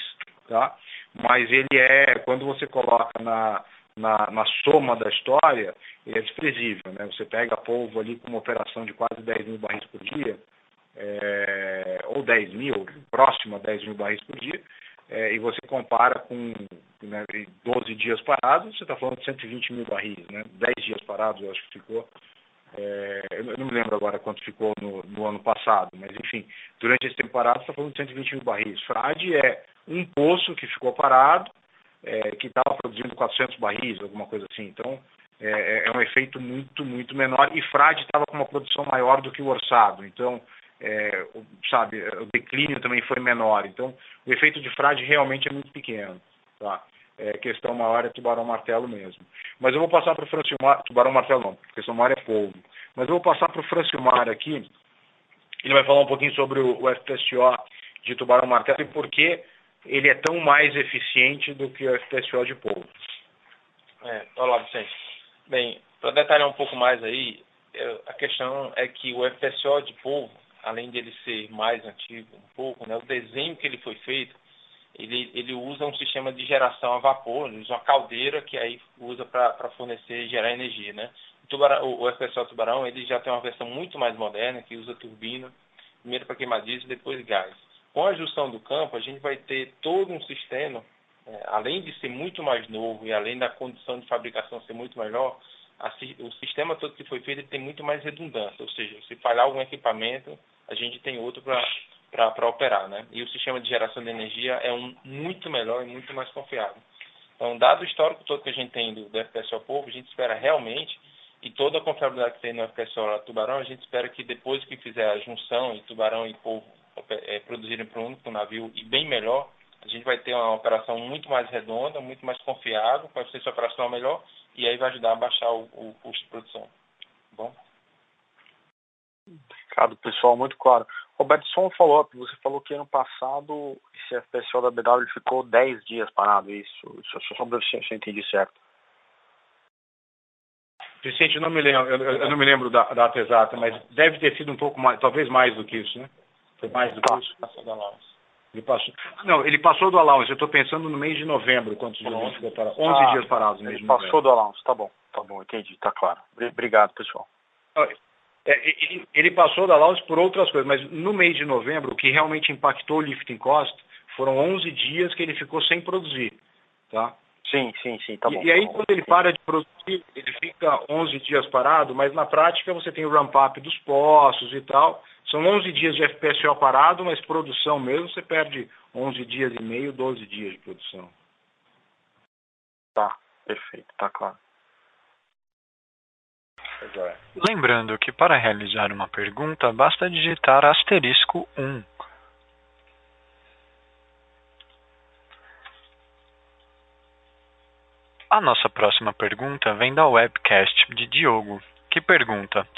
tá? mas ele é, quando você coloca na, na, na, soma da história, ele é desprezível. Né? Você pega polvo ali com uma operação de quase 10 mil barris por dia, é, ou 10 mil, próximo a 10 mil barris por dia, é, e você compara com né, 12 dias parados, você está falando de 120 mil barris, né? 10 dias parados, eu acho que ficou. É, eu não me lembro agora quanto ficou no, no, ano passado, mas enfim, durante esse tempo parado, você está falando de 120 mil barris. Frade é um poço que ficou parado, é, que estava produzindo 400 barris, alguma coisa assim. Então, é, é, é um efeito muito, muito menor. E Frade estava com uma produção maior do que o orçado. Então, é, sabe, o declínio também foi menor. Então, o efeito de frade realmente é muito pequeno. Tá? É, questão maior é tubarão martelo mesmo. Mas eu vou passar para o Francilmar, tubarão martelo não, questão maior é polvo. Mas eu vou passar para o Francilmar aqui, ele vai falar um pouquinho sobre o, o de tubarão martelo e por que ele é tão mais eficiente do que o FPSO de polvo. É, olá, Vicente. Bem, para detalhar um pouco mais aí, a questão é que o FPSO de polvo além de ele ser mais antigo um pouco, né, o desenho que ele foi feito, ele, ele usa um sistema de geração a vapor, ele usa uma caldeira que aí usa para fornecer e gerar energia. Né? O, tubarão, o, FPSO Tubarão ele já tem uma versão muito mais moderna, que usa turbina, primeiro para queimar diesel, depois gás. Com a junção do campo, a gente vai ter todo um sistema, é, além de ser muito mais novo e além da condição de fabricação ser muito melhor, a, o sistema todo que foi feito tem muito mais redundância, ou seja, se falhar algum equipamento, a gente tem outro para operar, né? E o sistema de geração de energia é um muito melhor e muito mais confiável. Então, dado o histórico todo que a gente tem do, do FPSO Povo, a gente espera realmente, e toda a confiabilidade que tem no FPSO Tubarão, a gente espera que depois que fizer a junção e Tubarão e Povo é, produzirem para um único navio e bem melhor, a gente vai ter uma operação muito mais redonda, muito mais confiável, com eficiência operacional melhor, e aí vai ajudar a baixar o, o custo de produção. Tá bom? Obrigado, pessoal, muito claro. Roberto, só um follow-up. Você falou que ano passado esse FPSO da BW ficou 10 dias parado, isso, isso só para se eu entendi certo. Vicente, eu não me lembro, eu, eu não me lembro da, data exata, mas deve ter sido um pouco mais, talvez mais do que isso, né? Foi mais do que tá. isso. Allowance. Ele passou, não, ele passou do allowance. Eu estou pensando no mês de novembro, quantos dias ele ficou parado? 11 ah, dias parados no mês de novembro. Passou do allowance, tá bom, tá bom, entendi, tá claro. Obrigado, pessoal. É, ele, ele, passou da Laos por outras coisas, mas no mês de novembro, o que realmente impactou o lifting cost foram 11 dias que ele ficou sem produzir, tá? Sim, sim, sim, tá bom. E, aí tá quando ele para de produzir, ele fica 11 dias parado, mas na prática você tem o ramp-up dos poços e tal. São 11 dias de FPSO parado, mas produção mesmo você perde 11 dias e meio, 12 dias de produção. Tá, perfeito, tá claro. Lembrando que para realizar uma pergunta basta digitar asterisco 1. A nossa próxima pergunta vem da webcast de Diogo, que pergunta: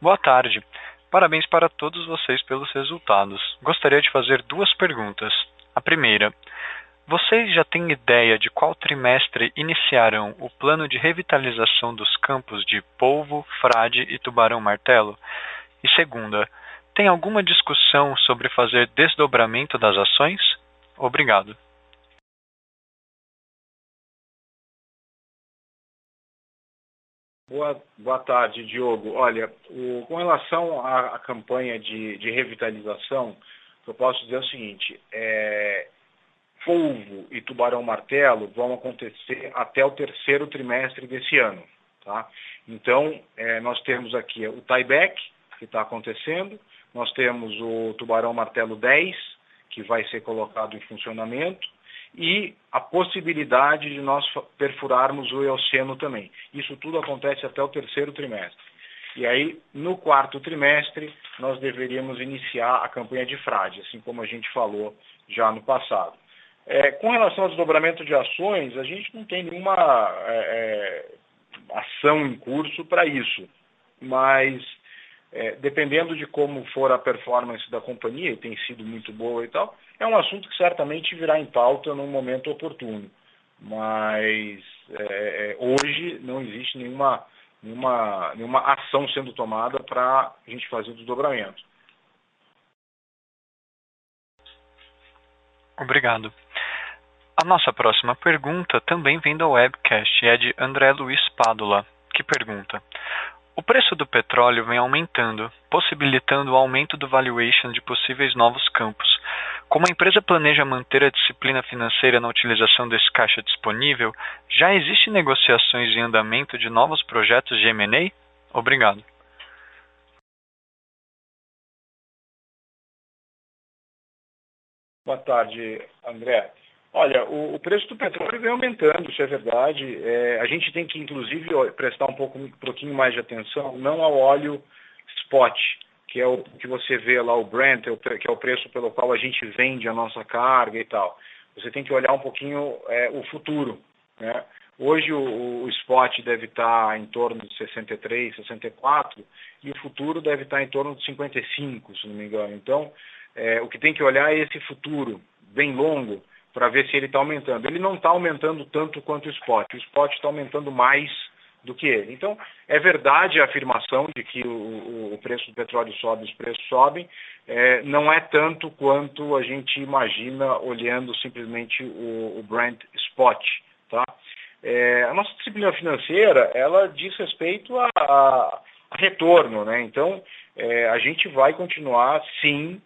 Boa tarde. Parabéns para todos vocês pelos resultados. Gostaria de fazer duas perguntas. A primeira: vocês já têm ideia de qual trimestre iniciarão o plano de revitalização dos campos de polvo, frade e tubarão-martelo? E segunda, tem alguma discussão sobre fazer desdobramento das ações? Obrigado. Boa, boa tarde, Diogo. Olha, o, com relação à, à campanha de, de, revitalização, eu posso dizer o seguinte: é, polvo e tubarão-martelo vão acontecer até o terceiro trimestre desse ano. Tá? Então, é, nós temos aqui o tieback, que está acontecendo, nós temos o tubarão-martelo 10, que vai ser colocado em funcionamento, e a possibilidade de nós perfurarmos o Eoceno também. Isso tudo acontece até o terceiro trimestre. E aí, no quarto trimestre, nós deveríamos iniciar a campanha de frade, assim como a gente falou já no passado. É, com relação ao desdobramento de ações, a gente não tem nenhuma é, é ação em curso para isso, mas é, dependendo de como for a performance da companhia, e tem sido muito boa e tal, é um assunto que certamente virá em pauta num momento oportuno. mas é, hoje não existe nenhuma, nenhuma, nenhuma ação sendo tomada para a gente fazer o desdobramento. Obrigado. A nossa próxima pergunta também vem da webcast é de André Luiz Pádula, que pergunta: O preço do petróleo vem aumentando, possibilitando o aumento do valuation de possíveis novos campos. Como a empresa planeja manter a disciplina financeira na utilização desse caixa disponível, já existem negociações em andamento de novos projetos de M&A? Obrigado. Boa tarde, André. Olha, o, preço do petróleo vem aumentando, isso é verdade. É, a gente tem que, inclusive, prestar um, pouco, um pouquinho mais de atenção, não ao óleo spot, que é o que você vê lá, o Brent, é que é o preço pelo qual a gente vende a nossa carga e tal. Você tem que olhar um pouquinho é, o futuro. Né? Hoje o, o, spot deve estar em torno de 63, 64 e o futuro deve estar em torno de 55, se não me engano. Então, é, o que tem que olhar é esse futuro bem longo para ver se ele está aumentando. Ele não está aumentando tanto quanto o spot. O spot está aumentando mais do que ele. Então, é verdade a afirmação de que o, o preço do petróleo sobe, os preços sobem. É, não é tanto quanto a gente imagina olhando simplesmente o, o Brent Spot. Tá? É, a nossa disciplina financeira, ela diz respeito a, a, retorno. Né? Então, é, a gente vai continuar, sim,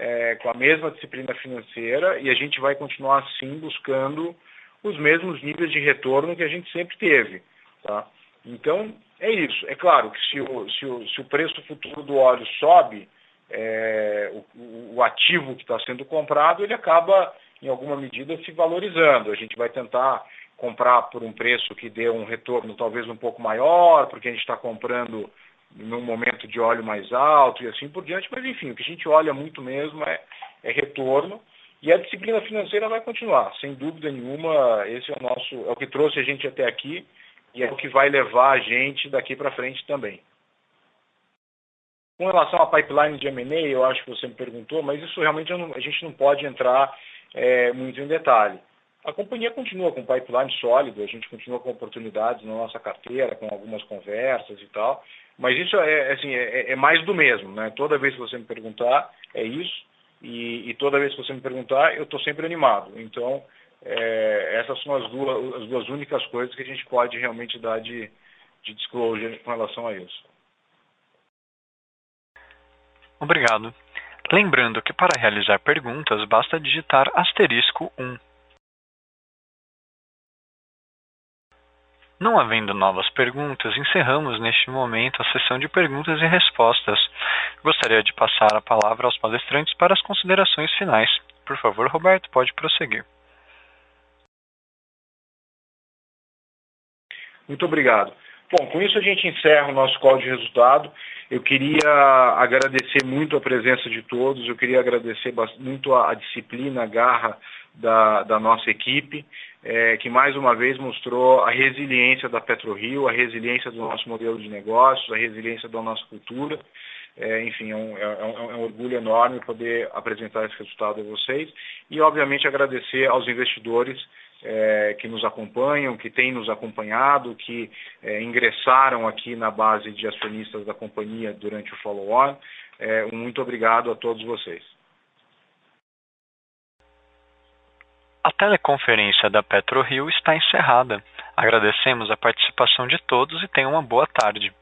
é, com a mesma disciplina financeira e a gente vai continuar assim buscando os mesmos níveis de retorno que a gente sempre teve. Tá? Então, é isso. É claro que se o, se o, se o preço futuro do óleo sobe, é, o, o, ativo que está sendo comprado, ele acaba, em alguma medida, se valorizando. A gente vai tentar comprar por um preço que dê um retorno talvez um pouco maior, porque a gente está comprando num momento de óleo mais alto e assim por diante, mas enfim, o que a gente olha muito mesmo é, é retorno e a disciplina financeira vai continuar, sem dúvida nenhuma, esse é o nosso, é o que trouxe a gente até aqui e é o que vai levar a gente daqui para frente também. Com relação à pipeline de M&A, eu acho que você me perguntou, mas isso realmente não, a gente não pode entrar é, muito em detalhe. A companhia continua com pipeline sólido, a gente continua com oportunidades na nossa carteira, com algumas conversas e tal, mas isso é, assim, é, é mais do mesmo. Né? Toda vez que você me perguntar, é isso, e, e toda vez que você me perguntar, eu estou sempre animado. Então, é, essas são as duas, as duas únicas coisas que a gente pode realmente dar de, de disclosure com relação a isso. Obrigado. Lembrando que para realizar perguntas basta digitar asterisco 1. Não havendo novas perguntas, encerramos neste momento a sessão de perguntas e respostas. Gostaria de passar a palavra aos palestrantes para as considerações finais. Por favor, Roberto, pode prosseguir. Muito obrigado. Bom, com isso a gente encerra o nosso call de resultado. Eu queria agradecer muito a presença de todos, eu queria agradecer muito a, disciplina, a garra da, da nossa equipe é, que mais uma vez mostrou a resiliência da PetroRio, a resiliência do nosso modelo de negócios, a resiliência da nossa cultura. É, enfim, é um, é, é um, é um, orgulho enorme poder apresentar esse resultado a vocês e, obviamente, agradecer aos investidores é, que nos acompanham, que têm nos acompanhado, que ingressaram aqui na base de acionistas da companhia durante o follow-on. muito obrigado a todos vocês. A teleconferência da PetroRio está encerrada. Agradecemos a participação de todos e tenham uma boa tarde.